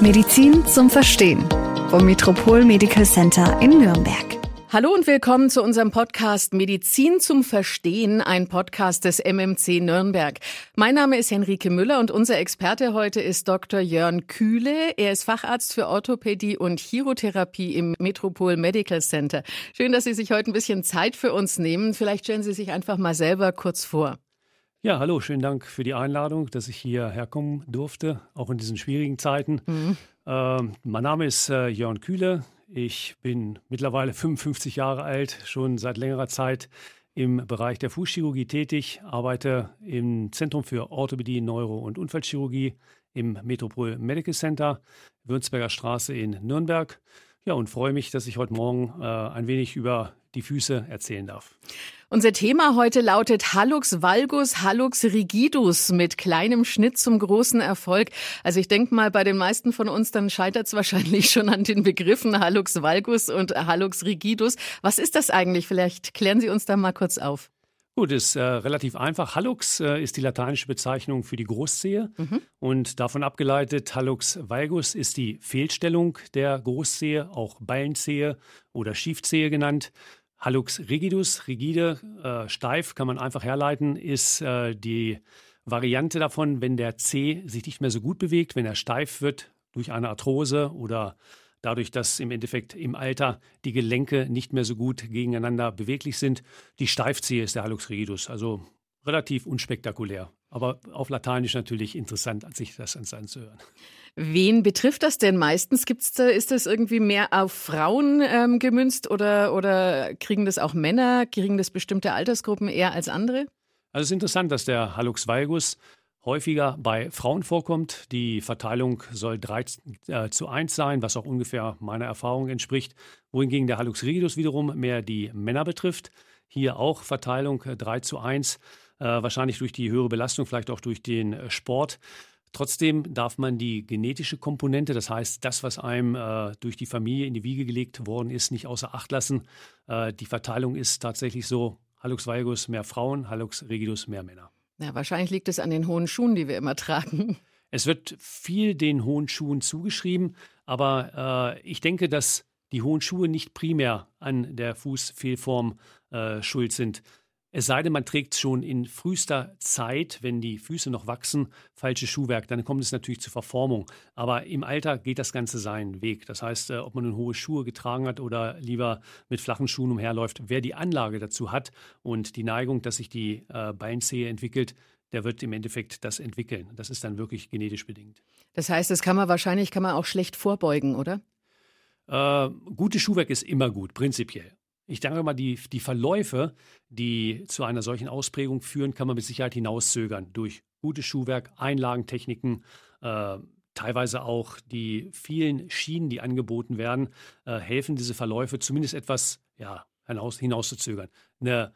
Medizin zum Verstehen vom Metropol Medical Center in Nürnberg. Hallo und willkommen zu unserem Podcast Medizin zum Verstehen, ein Podcast des MMC Nürnberg. Mein Name ist Henrike Müller und unser Experte heute ist Dr. Jörn Kühle. Er ist Facharzt für Orthopädie und Chirotherapie im Metropol Medical Center. Schön, dass Sie sich heute ein bisschen Zeit für uns nehmen. Vielleicht stellen Sie sich einfach mal selber kurz vor. Ja, hallo, schönen Dank für die Einladung, dass ich hier herkommen durfte, auch in diesen schwierigen Zeiten. Mhm. Ähm, mein Name ist äh, Jörn Kühle. Ich bin mittlerweile 55 Jahre alt, schon seit längerer Zeit im Bereich der Fußchirurgie tätig, arbeite im Zentrum für Orthopädie, Neuro- und Unfallchirurgie im Metropol Medical Center, Würzberger Straße in Nürnberg. Ja, und freue mich, dass ich heute Morgen äh, ein wenig über die Füße erzählen darf. Unser Thema heute lautet Hallux valgus, Hallux rigidus mit kleinem Schnitt zum großen Erfolg. Also ich denke mal, bei den meisten von uns dann scheitert es wahrscheinlich schon an den Begriffen Hallux valgus und Hallux rigidus. Was ist das eigentlich? Vielleicht klären Sie uns da mal kurz auf. Gut, ist äh, relativ einfach. Hallux äh, ist die lateinische Bezeichnung für die Großzehe mhm. und davon abgeleitet Hallux valgus ist die Fehlstellung der Großzehe, auch Ballenzehe oder Schiefzehe genannt. Hallux rigidus, rigide, äh, steif, kann man einfach herleiten, ist äh, die Variante davon, wenn der Zeh sich nicht mehr so gut bewegt, wenn er steif wird durch eine Arthrose oder dadurch, dass im Endeffekt im Alter die Gelenke nicht mehr so gut gegeneinander beweglich sind. Die Steifzehe ist der Hallux rigidus, also relativ unspektakulär, aber auf Lateinisch natürlich interessant, sich das anzuhören. Wen betrifft das denn meistens? Gibt's da, ist das irgendwie mehr auf Frauen ähm, gemünzt oder, oder kriegen das auch Männer? Kriegen das bestimmte Altersgruppen eher als andere? Also es ist interessant, dass der Hallux valgus häufiger bei Frauen vorkommt. Die Verteilung soll 3 äh, zu 1 sein, was auch ungefähr meiner Erfahrung entspricht. Wohingegen der Hallux rigidus wiederum mehr die Männer betrifft. Hier auch Verteilung 3 zu 1, äh, wahrscheinlich durch die höhere Belastung, vielleicht auch durch den äh, Sport. Trotzdem darf man die genetische Komponente, das heißt das, was einem äh, durch die Familie in die Wiege gelegt worden ist, nicht außer Acht lassen. Äh, die Verteilung ist tatsächlich so, Hallux valgus mehr Frauen, Hallux rigidus mehr Männer. Ja, wahrscheinlich liegt es an den hohen Schuhen, die wir immer tragen. Es wird viel den hohen Schuhen zugeschrieben, aber äh, ich denke, dass die hohen Schuhe nicht primär an der Fußfehlform äh, schuld sind. Es sei denn, man trägt schon in frühester Zeit, wenn die Füße noch wachsen, falsches Schuhwerk, dann kommt es natürlich zur Verformung. Aber im Alter geht das Ganze seinen Weg. Das heißt, äh, ob man nun hohe Schuhe getragen hat oder lieber mit flachen Schuhen umherläuft, wer die Anlage dazu hat und die Neigung, dass sich die äh, Beinzehe entwickelt, der wird im Endeffekt das entwickeln. Das ist dann wirklich genetisch bedingt. Das heißt, das kann man wahrscheinlich kann man auch schlecht vorbeugen, oder? Äh, gutes Schuhwerk ist immer gut, prinzipiell. Ich denke mal, die, die Verläufe, die zu einer solchen Ausprägung führen, kann man mit Sicherheit hinauszögern durch gutes Schuhwerk, Einlagentechniken, äh, teilweise auch die vielen Schienen, die angeboten werden, äh, helfen, diese Verläufe zumindest etwas ja, hinaus, hinauszuzögern. Eine,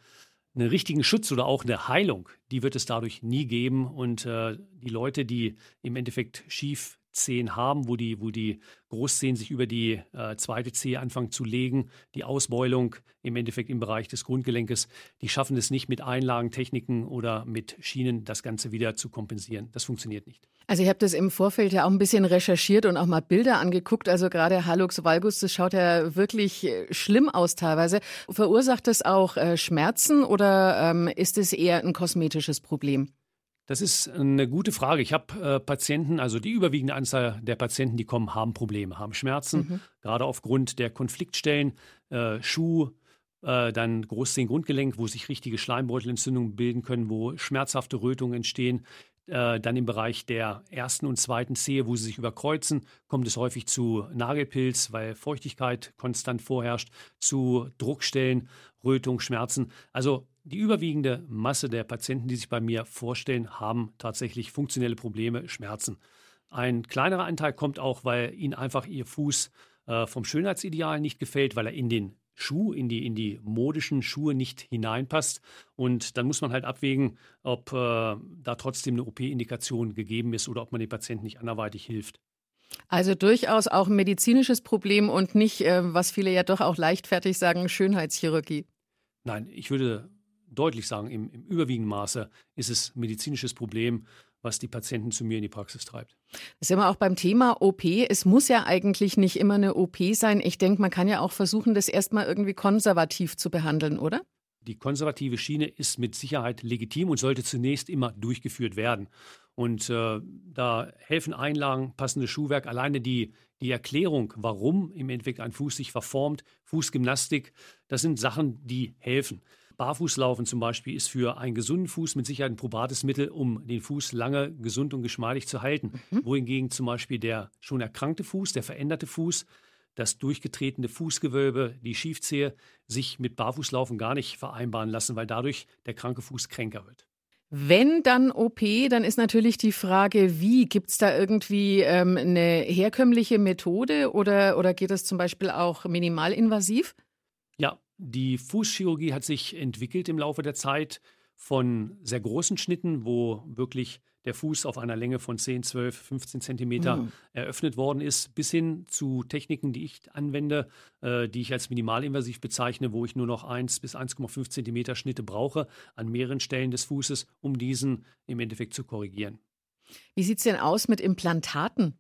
einen richtigen Schutz oder auch eine Heilung, die wird es dadurch nie geben. Und äh, die Leute, die im Endeffekt schief Zehen haben, wo die, wo die Großzehen sich über die äh, zweite Zehe anfangen zu legen. Die Ausbeulung im Endeffekt im Bereich des Grundgelenkes, die schaffen es nicht mit Einlagentechniken oder mit Schienen, das Ganze wieder zu kompensieren. Das funktioniert nicht. Also ich habe das im Vorfeld ja auch ein bisschen recherchiert und auch mal Bilder angeguckt. Also gerade Hallux valgus, das schaut ja wirklich äh, schlimm aus teilweise. Verursacht das auch äh, Schmerzen oder ähm, ist es eher ein kosmetisches Problem? Das ist eine gute Frage. Ich habe äh, Patienten, also die überwiegende Anzahl der Patienten, die kommen, haben Probleme, haben Schmerzen, mhm. gerade aufgrund der Konfliktstellen, äh, Schuh, äh, dann Großzehen-Grundgelenk, wo sich richtige Schleimbeutelentzündungen bilden können, wo schmerzhafte Rötungen entstehen. Äh, dann im Bereich der ersten und zweiten Zehe, wo sie sich überkreuzen, kommt es häufig zu Nagelpilz, weil Feuchtigkeit konstant vorherrscht, zu Druckstellen, Rötung, Schmerzen. Also die überwiegende Masse der Patienten, die sich bei mir vorstellen, haben tatsächlich funktionelle Probleme, Schmerzen. Ein kleinerer Anteil kommt auch, weil ihnen einfach ihr Fuß äh, vom Schönheitsideal nicht gefällt, weil er in den Schuh, in die, in die modischen Schuhe nicht hineinpasst. Und dann muss man halt abwägen, ob äh, da trotzdem eine OP-Indikation gegeben ist oder ob man dem Patienten nicht anderweitig hilft. Also durchaus auch ein medizinisches Problem und nicht, äh, was viele ja doch auch leichtfertig sagen, Schönheitschirurgie. Nein, ich würde deutlich sagen, im, im überwiegenden Maße ist es medizinisches Problem, was die Patienten zu mir in die Praxis treibt. Das sind wir auch beim Thema OP. Es muss ja eigentlich nicht immer eine OP sein. Ich denke, man kann ja auch versuchen, das erstmal irgendwie konservativ zu behandeln, oder? Die konservative Schiene ist mit Sicherheit legitim und sollte zunächst immer durchgeführt werden. Und äh, da helfen Einlagen, passendes Schuhwerk, alleine die, die Erklärung, warum im Endeffekt ein Fuß sich verformt, Fußgymnastik, das sind Sachen, die helfen. Barfußlaufen zum Beispiel ist für einen gesunden Fuß mit Sicherheit ein probates Mittel, um den Fuß lange gesund und geschmeidig zu halten. Mhm. Wohingegen zum Beispiel der schon erkrankte Fuß, der veränderte Fuß, das durchgetretene Fußgewölbe, die Schiefzehe sich mit Barfußlaufen gar nicht vereinbaren lassen, weil dadurch der kranke Fuß kränker wird. Wenn dann OP, dann ist natürlich die Frage, wie? Gibt es da irgendwie ähm, eine herkömmliche Methode oder, oder geht das zum Beispiel auch minimalinvasiv? Ja, die Fußchirurgie hat sich entwickelt im Laufe der Zeit von sehr großen Schnitten, wo wirklich der Fuß auf einer Länge von 10, 12, 15 Zentimeter mhm. eröffnet worden ist, bis hin zu Techniken, die ich anwende, äh, die ich als minimalinvasiv bezeichne, wo ich nur noch 1 bis 1,5 Zentimeter Schnitte brauche an mehreren Stellen des Fußes, um diesen im Endeffekt zu korrigieren. Wie sieht es denn aus mit Implantaten?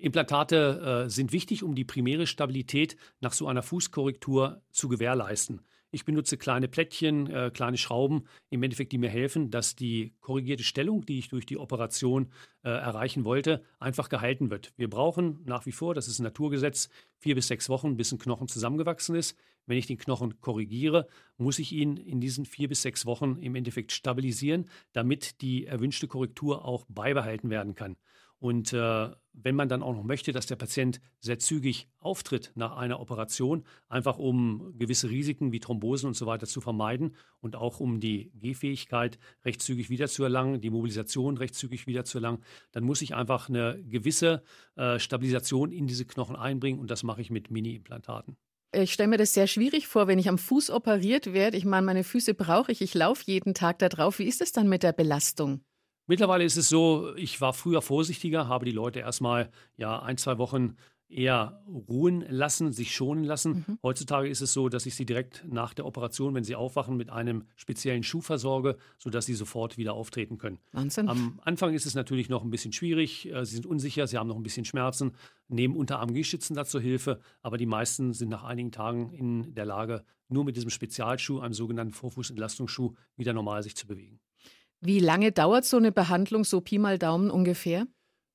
Implantate äh, sind wichtig, um die primäre Stabilität nach so einer Fußkorrektur zu gewährleisten. Ich benutze kleine Plättchen, äh, kleine Schrauben, im Endeffekt, die mir helfen, dass die korrigierte Stellung, die ich durch die Operation äh, erreichen wollte, einfach gehalten wird. Wir brauchen nach wie vor, das ist ein Naturgesetz, vier bis sechs Wochen, bis ein Knochen zusammengewachsen ist. Wenn ich den Knochen korrigiere, muss ich ihn in diesen vier bis sechs Wochen im Endeffekt stabilisieren, damit die erwünschte Korrektur auch beibehalten werden kann. Und äh, wenn man dann auch noch möchte, dass der Patient sehr zügig auftritt nach einer Operation, einfach um gewisse Risiken wie Thrombosen und so weiter zu vermeiden und auch um die Gehfähigkeit recht zügig wiederzuerlangen, die Mobilisation recht zügig wiederzuerlangen, dann muss ich einfach eine gewisse äh, Stabilisation in diese Knochen einbringen und das mache ich mit Mini-Implantaten. Ich stelle mir das sehr schwierig vor, wenn ich am Fuß operiert werde. Ich meine, meine Füße brauche ich, ich laufe jeden Tag da drauf. Wie ist es dann mit der Belastung? Mittlerweile ist es so, ich war früher vorsichtiger, habe die Leute erstmal ja ein, zwei Wochen eher ruhen lassen, sich schonen lassen. Mhm. Heutzutage ist es so, dass ich sie direkt nach der Operation, wenn sie aufwachen, mit einem speziellen Schuh versorge, sodass sie sofort wieder auftreten können. Wahnsinn. Am Anfang ist es natürlich noch ein bisschen schwierig. Äh, sie sind unsicher, sie haben noch ein bisschen Schmerzen, nehmen Unterarm-Gehstützen dazu Hilfe, aber die meisten sind nach einigen Tagen in der Lage, nur mit diesem Spezialschuh, einem sogenannten Vorfußentlastungsschuh, wieder normal sich zu bewegen. Wie lange dauert so eine Behandlung, so Pi mal Daumen ungefähr?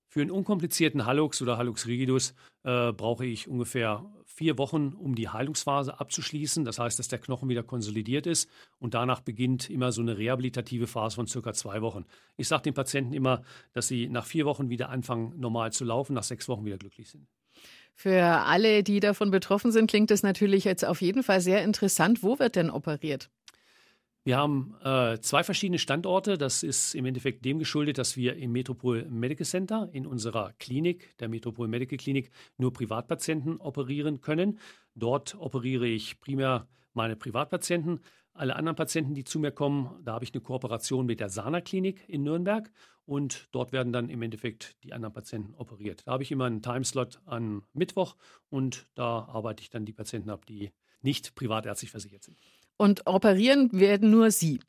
Für einen unkomplizierten Hallux oder Hallux rigidus äh, brauche ich ungefähr vier Wochen, um die Heilungsphase abzuschließen. Das heißt, dass der Knochen wieder konsolidiert ist und danach beginnt immer so eine rehabilitative Phase von circa zwei Wochen. Ich sage den Patienten immer, dass sie nach vier Wochen wieder anfangen, normal zu laufen, nach sechs Wochen wieder glücklich sind. Für alle, die davon betroffen sind, klingt das natürlich jetzt auf jeden Fall sehr interessant. Wo wird denn operiert? Wir haben äh, zwei verschiedene Standorte. Das ist im Endeffekt dem geschuldet, dass wir im Metropol Medical Center in unserer Klinik, der Metropol Medical Klinik, nur Privatpatienten operieren können. Dort operiere ich primär meine Privatpatienten. Alle anderen Patienten, die zu mir kommen, da habe ich eine Kooperation mit der Sana Klinik in Nürnberg und dort werden dann im Endeffekt die anderen Patienten operiert. Da habe ich immer einen Timeslot an Mittwoch und da arbeite ich dann die Patienten ab, die nicht privatärztlich versichert sind. Und operieren werden nur Sie.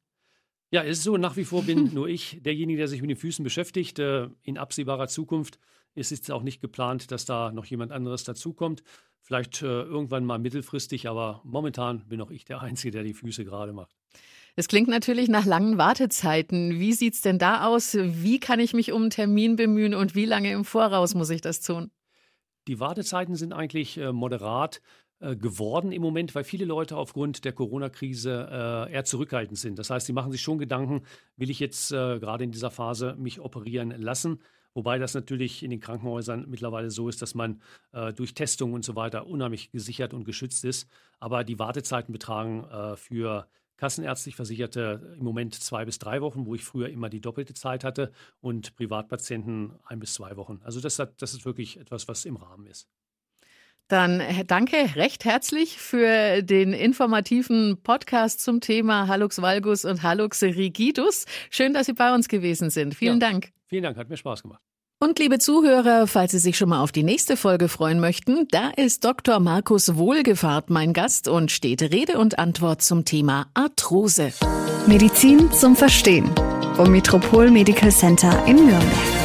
Ja, es ist so, nach wie vor bin nur ich derjenige, der sich mit den Füßen beschäftigt. Äh, in absehbarer Zukunft ist es auch nicht geplant, dass da noch jemand anderes dazukommt. Vielleicht äh, irgendwann mal mittelfristig, aber momentan bin auch ich der Einzige, der die Füße gerade macht. Es klingt natürlich nach langen Wartezeiten. Wie sieht es denn da aus? Wie kann ich mich um einen Termin bemühen und wie lange im Voraus muss ich das tun? Die Wartezeiten sind eigentlich äh, moderat. Äh, geworden im Moment, weil viele Leute aufgrund der Corona-Krise äh, eher zurückhaltend sind. Das heißt, sie machen sich schon Gedanken, will ich jetzt äh, gerade in dieser Phase mich operieren lassen? Wobei das natürlich in den Krankenhäusern mittlerweile so ist, dass man äh, durch Testung und so weiter unheimlich gesichert und geschützt ist. Aber die Wartezeiten betragen äh, für kassenärztlich Versicherte im Moment zwei bis drei Wochen, wo ich früher immer die doppelte Zeit hatte und Privatpatienten ein bis zwei Wochen. Also das, hat, das ist wirklich etwas, was im Rahmen ist. Dann äh, danke recht herzlich für den informativen Podcast zum Thema Hallux valgus und Hallux rigidus. Schön, dass Sie bei uns gewesen sind. Vielen ja, Dank. Vielen Dank, hat mir Spaß gemacht. Und liebe Zuhörer, falls Sie sich schon mal auf die nächste Folge freuen möchten, da ist Dr. Markus Wohlgefahrt mein Gast und steht Rede und Antwort zum Thema Arthrose. Medizin zum Verstehen. vom Metropol Medical Center in Nürnberg.